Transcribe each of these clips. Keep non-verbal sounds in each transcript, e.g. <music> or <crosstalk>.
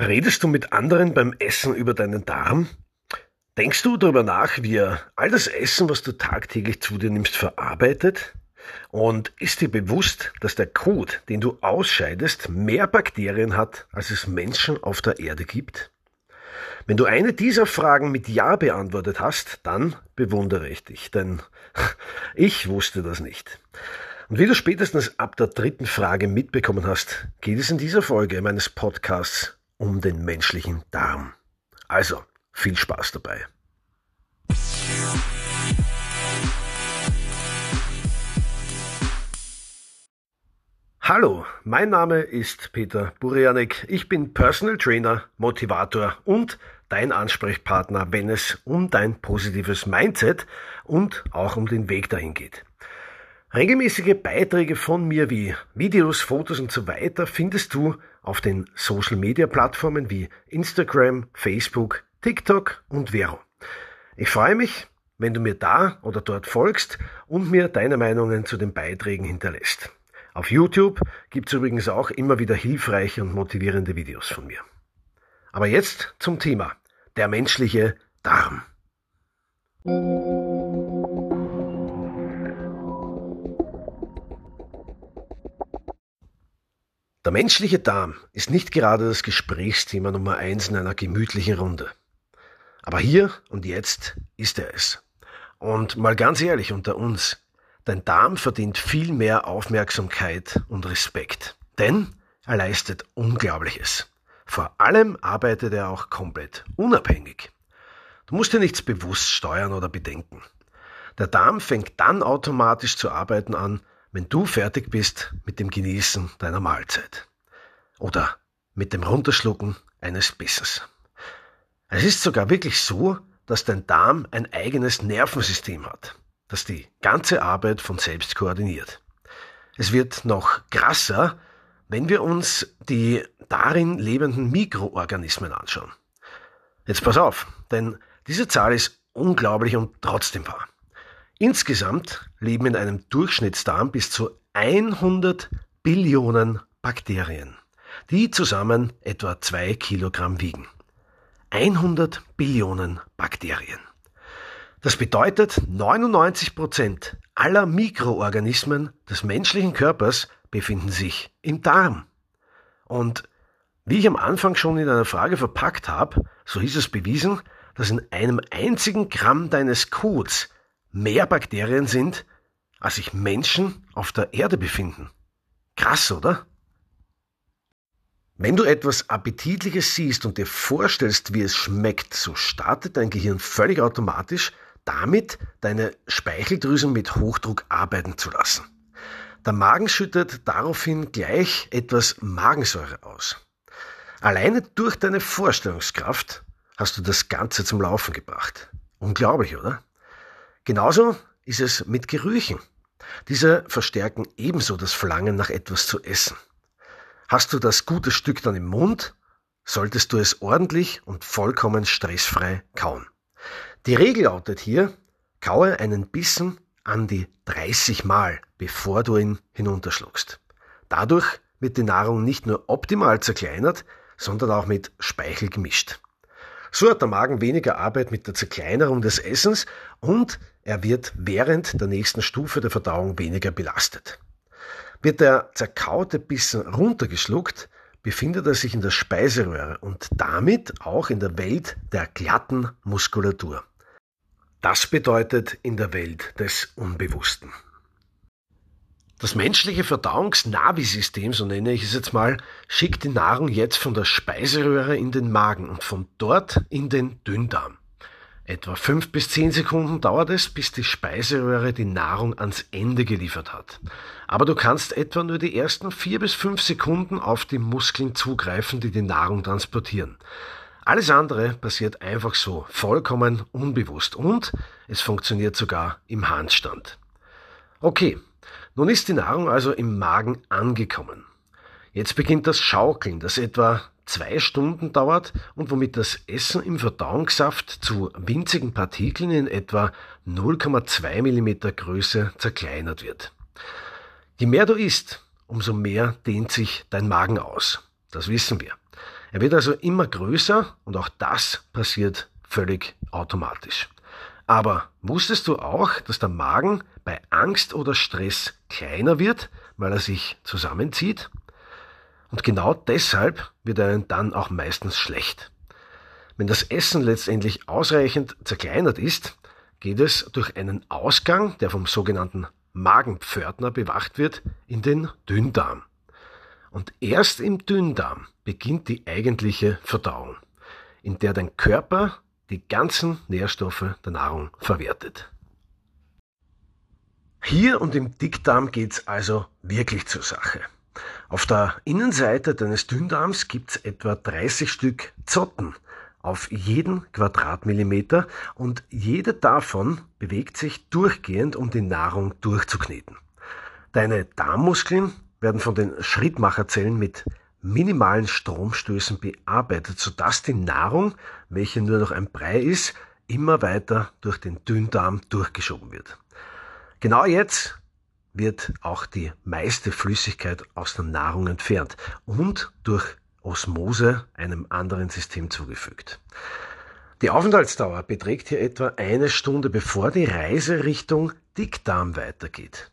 Redest du mit anderen beim Essen über deinen Darm? Denkst du darüber nach, wie er all das Essen, was du tagtäglich zu dir nimmst, verarbeitet? Und ist dir bewusst, dass der Kot, den du ausscheidest, mehr Bakterien hat, als es Menschen auf der Erde gibt? Wenn du eine dieser Fragen mit Ja beantwortet hast, dann bewundere ich dich, denn <laughs> ich wusste das nicht. Und wie du spätestens ab der dritten Frage mitbekommen hast, geht es in dieser Folge meines Podcasts um den menschlichen Darm. Also, viel Spaß dabei. Hallo, mein Name ist Peter Burianek. Ich bin Personal Trainer, Motivator und dein Ansprechpartner, wenn es um dein positives Mindset und auch um den Weg dahin geht. Regelmäßige Beiträge von mir wie Videos, Fotos und so weiter findest du auf den Social Media Plattformen wie Instagram, Facebook, TikTok und Vero. Ich freue mich, wenn du mir da oder dort folgst und mir deine Meinungen zu den Beiträgen hinterlässt. Auf YouTube gibt es übrigens auch immer wieder hilfreiche und motivierende Videos von mir. Aber jetzt zum Thema. Der menschliche Darm. Der menschliche Darm ist nicht gerade das Gesprächsthema Nummer eins in einer gemütlichen Runde. Aber hier und jetzt ist er es. Und mal ganz ehrlich unter uns, dein Darm verdient viel mehr Aufmerksamkeit und Respekt. Denn er leistet Unglaubliches. Vor allem arbeitet er auch komplett unabhängig. Du musst dir nichts bewusst steuern oder bedenken. Der Darm fängt dann automatisch zu arbeiten an, wenn du fertig bist mit dem Genießen deiner Mahlzeit. Oder mit dem Runterschlucken eines Bissens. Es ist sogar wirklich so, dass dein Darm ein eigenes Nervensystem hat, das die ganze Arbeit von selbst koordiniert. Es wird noch krasser, wenn wir uns die darin lebenden Mikroorganismen anschauen. Jetzt pass auf, denn diese Zahl ist unglaublich und trotzdem wahr. Insgesamt leben in einem Durchschnittsdarm bis zu 100 Billionen Bakterien, die zusammen etwa zwei Kilogramm wiegen. 100 Billionen Bakterien. Das bedeutet, 99 Prozent aller Mikroorganismen des menschlichen Körpers befinden sich im Darm. Und wie ich am Anfang schon in einer Frage verpackt habe, so ist es bewiesen, dass in einem einzigen Gramm deines Kots mehr Bakterien sind, als sich Menschen auf der Erde befinden. Krass, oder? Wenn du etwas Appetitliches siehst und dir vorstellst, wie es schmeckt, so startet dein Gehirn völlig automatisch damit, deine Speicheldrüsen mit Hochdruck arbeiten zu lassen. Der Magen schüttet daraufhin gleich etwas Magensäure aus. Alleine durch deine Vorstellungskraft hast du das Ganze zum Laufen gebracht. Unglaublich, oder? Genauso ist es mit Gerüchen. Diese verstärken ebenso das Verlangen nach etwas zu essen. Hast du das gute Stück dann im Mund, solltest du es ordentlich und vollkommen stressfrei kauen. Die Regel lautet hier, kaue einen Bissen an die 30 Mal, bevor du ihn hinunterschluckst. Dadurch wird die Nahrung nicht nur optimal zerkleinert, sondern auch mit Speichel gemischt. So hat der Magen weniger Arbeit mit der Zerkleinerung des Essens und er wird während der nächsten Stufe der Verdauung weniger belastet. Wird der zerkaute Bissen runtergeschluckt, befindet er sich in der Speiseröhre und damit auch in der Welt der glatten Muskulatur. Das bedeutet in der Welt des Unbewussten. Das menschliche Verdauungsnavisystem, so nenne ich es jetzt mal, schickt die Nahrung jetzt von der Speiseröhre in den Magen und von dort in den Dünndarm. Etwa fünf bis zehn Sekunden dauert es, bis die Speiseröhre die Nahrung ans Ende geliefert hat. Aber du kannst etwa nur die ersten vier bis fünf Sekunden auf die Muskeln zugreifen, die die Nahrung transportieren. Alles andere passiert einfach so, vollkommen unbewusst und es funktioniert sogar im Handstand. Okay, nun ist die Nahrung also im Magen angekommen. Jetzt beginnt das Schaukeln, das etwa zwei Stunden dauert und womit das Essen im Verdauungssaft zu winzigen Partikeln in etwa 0,2 mm Größe zerkleinert wird. Je mehr du isst, umso mehr dehnt sich dein Magen aus. Das wissen wir. Er wird also immer größer und auch das passiert völlig automatisch. Aber wusstest du auch, dass der Magen bei Angst oder Stress kleiner wird, weil er sich zusammenzieht? Und genau deshalb wird er dann auch meistens schlecht. Wenn das Essen letztendlich ausreichend zerkleinert ist, geht es durch einen Ausgang, der vom sogenannten Magenpförtner bewacht wird, in den Dünndarm. Und erst im Dünndarm beginnt die eigentliche Verdauung, in der dein Körper die ganzen Nährstoffe der Nahrung verwertet. Hier und im Dickdarm geht's also wirklich zur Sache. Auf der Innenseite deines Dünndarms gibt's etwa 30 Stück Zotten auf jeden Quadratmillimeter und jede davon bewegt sich durchgehend, um die Nahrung durchzukneten. Deine Darmmuskeln werden von den Schrittmacherzellen mit minimalen Stromstößen bearbeitet, sodass die Nahrung, welche nur noch ein Brei ist, immer weiter durch den Dünndarm durchgeschoben wird. Genau jetzt wird auch die meiste Flüssigkeit aus der Nahrung entfernt und durch Osmose einem anderen System zugefügt. Die Aufenthaltsdauer beträgt hier etwa eine Stunde, bevor die Reise Richtung Dickdarm weitergeht.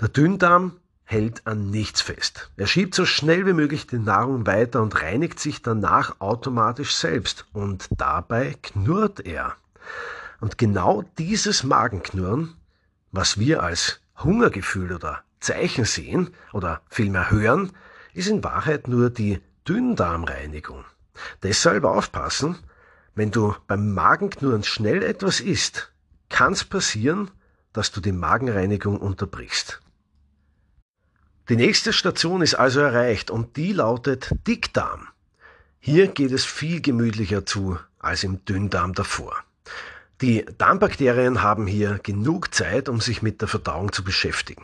Der Dünndarm hält an nichts fest. Er schiebt so schnell wie möglich die Nahrung weiter und reinigt sich danach automatisch selbst. Und dabei knurrt er. Und genau dieses Magenknurren, was wir als Hungergefühl oder Zeichen sehen oder vielmehr hören, ist in Wahrheit nur die Dünndarmreinigung. Deshalb aufpassen, wenn du beim Magenknurren schnell etwas isst, kann es passieren, dass du die Magenreinigung unterbrichst. Die nächste Station ist also erreicht und die lautet Dickdarm. Hier geht es viel gemütlicher zu als im Dünndarm davor. Die Darmbakterien haben hier genug Zeit, um sich mit der Verdauung zu beschäftigen.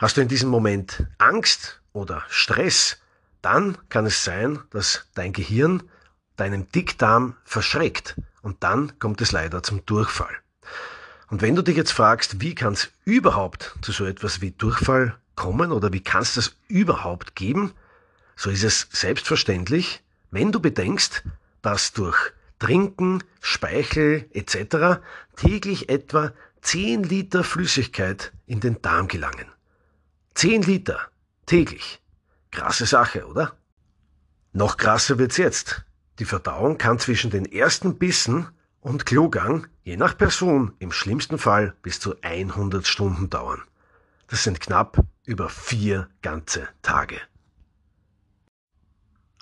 Hast du in diesem Moment Angst oder Stress, dann kann es sein, dass dein Gehirn deinen Dickdarm verschreckt und dann kommt es leider zum Durchfall. Und wenn du dich jetzt fragst, wie kann es überhaupt zu so etwas wie Durchfall kommen oder wie kann es das überhaupt geben? So ist es selbstverständlich, wenn du bedenkst, dass durch Trinken, Speichel etc. täglich etwa 10 Liter Flüssigkeit in den Darm gelangen. 10 Liter täglich. Krasse Sache, oder? Noch krasser wird's jetzt. Die Verdauung kann zwischen den ersten Bissen und Klogang je nach Person im schlimmsten Fall bis zu 100 Stunden dauern. Das sind knapp über vier ganze Tage.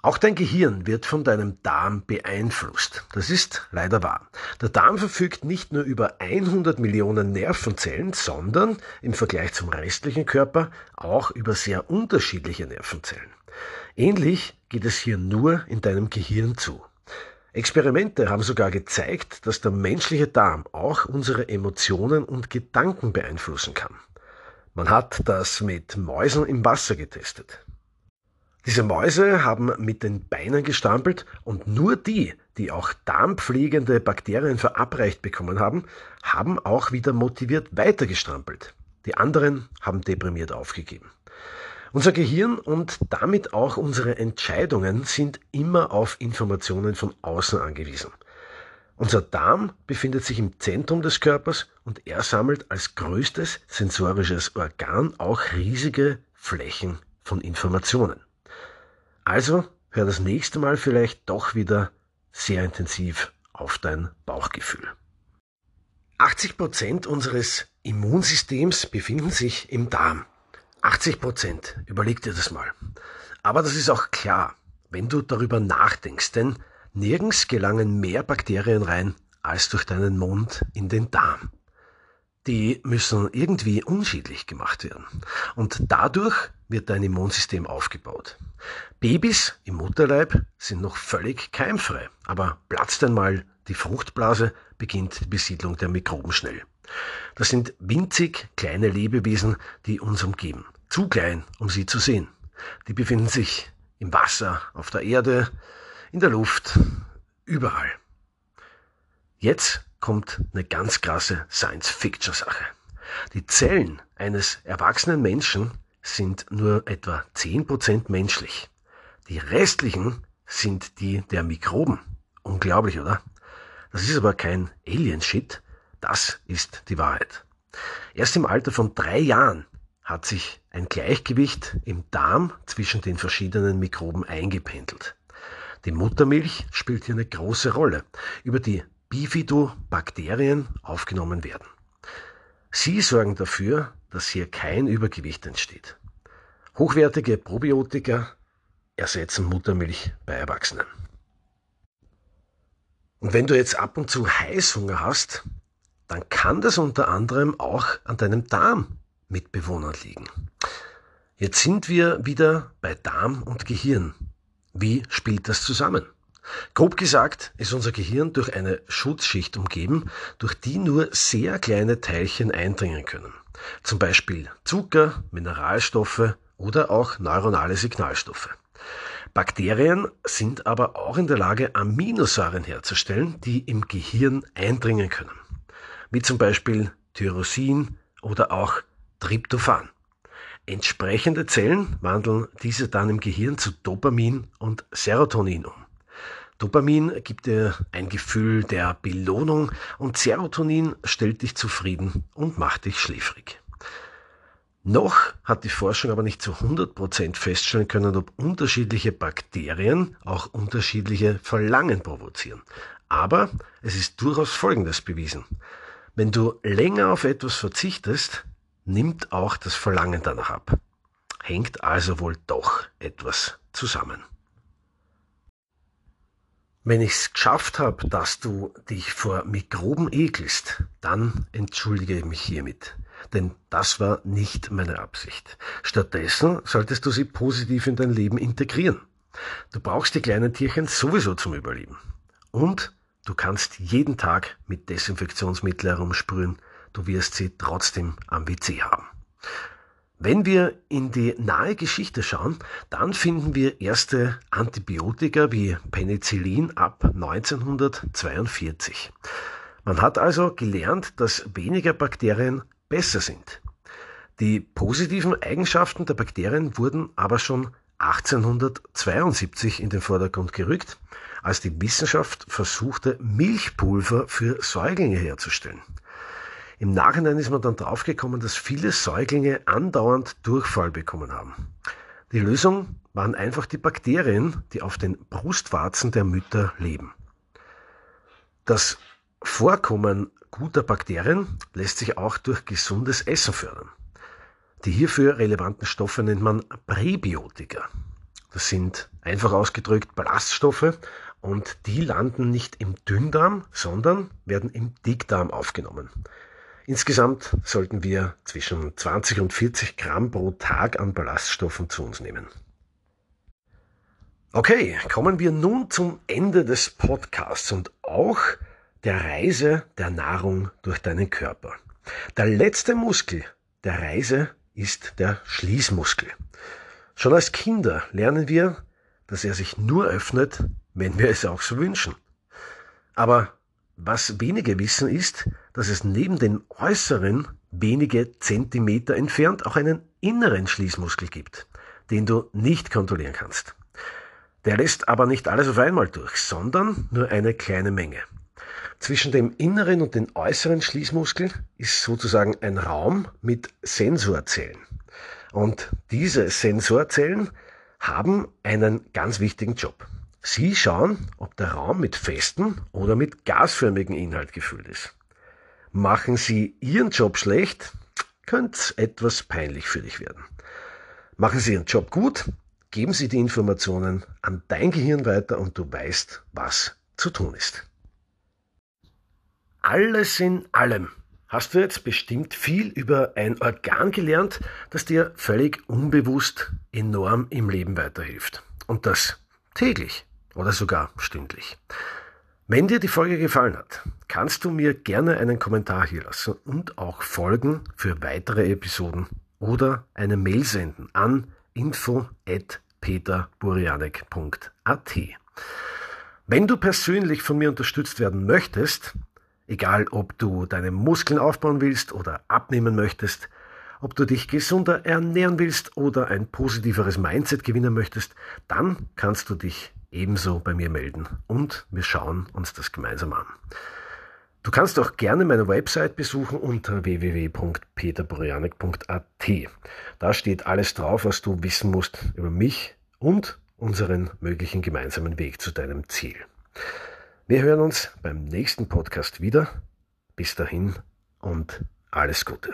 Auch dein Gehirn wird von deinem Darm beeinflusst. Das ist leider wahr. Der Darm verfügt nicht nur über 100 Millionen Nervenzellen, sondern im Vergleich zum restlichen Körper auch über sehr unterschiedliche Nervenzellen. Ähnlich geht es hier nur in deinem Gehirn zu. Experimente haben sogar gezeigt, dass der menschliche Darm auch unsere Emotionen und Gedanken beeinflussen kann. Man hat das mit Mäusen im Wasser getestet. Diese Mäuse haben mit den Beinen gestampelt und nur die, die auch darmpflegende Bakterien verabreicht bekommen haben, haben auch wieder motiviert weitergestrampelt. Die anderen haben deprimiert aufgegeben. Unser Gehirn und damit auch unsere Entscheidungen sind immer auf Informationen von außen angewiesen. Unser Darm befindet sich im Zentrum des Körpers und er sammelt als größtes sensorisches Organ auch riesige Flächen von Informationen. Also hör das nächste Mal vielleicht doch wieder sehr intensiv auf dein Bauchgefühl. 80 Prozent unseres Immunsystems befinden sich im Darm. 80 Prozent, überleg dir das mal. Aber das ist auch klar, wenn du darüber nachdenkst, denn Nirgends gelangen mehr Bakterien rein als durch deinen Mund in den Darm. Die müssen irgendwie unschädlich gemacht werden. Und dadurch wird dein Immunsystem aufgebaut. Babys im Mutterleib sind noch völlig keimfrei, aber platzt einmal die Fruchtblase, beginnt die Besiedlung der Mikroben schnell. Das sind winzig kleine Lebewesen, die uns umgeben. Zu klein, um sie zu sehen. Die befinden sich im Wasser, auf der Erde, in der Luft, überall. Jetzt kommt eine ganz krasse Science-Fiction-Sache. Die Zellen eines erwachsenen Menschen sind nur etwa 10% menschlich. Die restlichen sind die der Mikroben. Unglaublich, oder? Das ist aber kein Alien-Shit, das ist die Wahrheit. Erst im Alter von drei Jahren hat sich ein Gleichgewicht im Darm zwischen den verschiedenen Mikroben eingependelt. Die Muttermilch spielt hier eine große Rolle, über die Bifidobakterien aufgenommen werden. Sie sorgen dafür, dass hier kein Übergewicht entsteht. Hochwertige Probiotika ersetzen Muttermilch bei Erwachsenen. Und wenn du jetzt ab und zu Heißhunger hast, dann kann das unter anderem auch an deinem Darmmitbewohnern liegen. Jetzt sind wir wieder bei Darm und Gehirn. Wie spielt das zusammen? Grob gesagt ist unser Gehirn durch eine Schutzschicht umgeben, durch die nur sehr kleine Teilchen eindringen können. Zum Beispiel Zucker, Mineralstoffe oder auch neuronale Signalstoffe. Bakterien sind aber auch in der Lage, Aminosäuren herzustellen, die im Gehirn eindringen können. Wie zum Beispiel Tyrosin oder auch Tryptophan. Entsprechende Zellen wandeln diese dann im Gehirn zu Dopamin und Serotonin um. Dopamin gibt dir ein Gefühl der Belohnung und Serotonin stellt dich zufrieden und macht dich schläfrig. Noch hat die Forschung aber nicht zu 100% feststellen können, ob unterschiedliche Bakterien auch unterschiedliche Verlangen provozieren. Aber es ist durchaus Folgendes bewiesen. Wenn du länger auf etwas verzichtest, nimmt auch das Verlangen danach ab. Hängt also wohl doch etwas zusammen. Wenn ich es geschafft habe, dass du dich vor Mikroben ekelst, dann entschuldige ich mich hiermit. Denn das war nicht meine Absicht. Stattdessen solltest du sie positiv in dein Leben integrieren. Du brauchst die kleinen Tierchen sowieso zum Überleben. Und du kannst jeden Tag mit Desinfektionsmittel herumsprühen. Du wirst sie trotzdem am WC haben. Wenn wir in die nahe Geschichte schauen, dann finden wir erste Antibiotika wie Penicillin ab 1942. Man hat also gelernt, dass weniger Bakterien besser sind. Die positiven Eigenschaften der Bakterien wurden aber schon 1872 in den Vordergrund gerückt, als die Wissenschaft versuchte, Milchpulver für Säuglinge herzustellen. Im Nachhinein ist man dann draufgekommen, dass viele Säuglinge andauernd Durchfall bekommen haben. Die Lösung waren einfach die Bakterien, die auf den Brustwarzen der Mütter leben. Das Vorkommen guter Bakterien lässt sich auch durch gesundes Essen fördern. Die hierfür relevanten Stoffe nennt man Präbiotika. Das sind einfach ausgedrückt Ballaststoffe und die landen nicht im Dünndarm, sondern werden im Dickdarm aufgenommen. Insgesamt sollten wir zwischen 20 und 40 Gramm pro Tag an Ballaststoffen zu uns nehmen. Okay, kommen wir nun zum Ende des Podcasts und auch der Reise der Nahrung durch deinen Körper. Der letzte Muskel der Reise ist der Schließmuskel. Schon als Kinder lernen wir, dass er sich nur öffnet, wenn wir es auch so wünschen. Aber was wenige wissen ist, dass es neben den äußeren wenige Zentimeter entfernt auch einen inneren Schließmuskel gibt, den du nicht kontrollieren kannst. Der lässt aber nicht alles auf einmal durch, sondern nur eine kleine Menge. Zwischen dem inneren und dem äußeren Schließmuskel ist sozusagen ein Raum mit Sensorzellen. Und diese Sensorzellen haben einen ganz wichtigen Job. Sie schauen, ob der Raum mit festem oder mit gasförmigem Inhalt gefüllt ist. Machen Sie Ihren Job schlecht, könnte es etwas peinlich für dich werden. Machen Sie Ihren Job gut, geben Sie die Informationen an dein Gehirn weiter und du weißt, was zu tun ist. Alles in allem hast du jetzt bestimmt viel über ein Organ gelernt, das dir völlig unbewusst enorm im Leben weiterhilft. Und das täglich oder sogar stündlich. Wenn dir die Folge gefallen hat, kannst du mir gerne einen Kommentar hier lassen und auch folgen für weitere Episoden oder eine Mail senden an info@peterburianek.at. Wenn du persönlich von mir unterstützt werden möchtest, egal ob du deine Muskeln aufbauen willst oder abnehmen möchtest, ob du dich gesunder ernähren willst oder ein positiveres Mindset gewinnen möchtest, dann kannst du dich ebenso bei mir melden und wir schauen uns das gemeinsam an. Du kannst auch gerne meine Website besuchen unter www.peterborianek.at. Da steht alles drauf, was du wissen musst über mich und unseren möglichen gemeinsamen Weg zu deinem Ziel. Wir hören uns beim nächsten Podcast wieder. Bis dahin und alles Gute.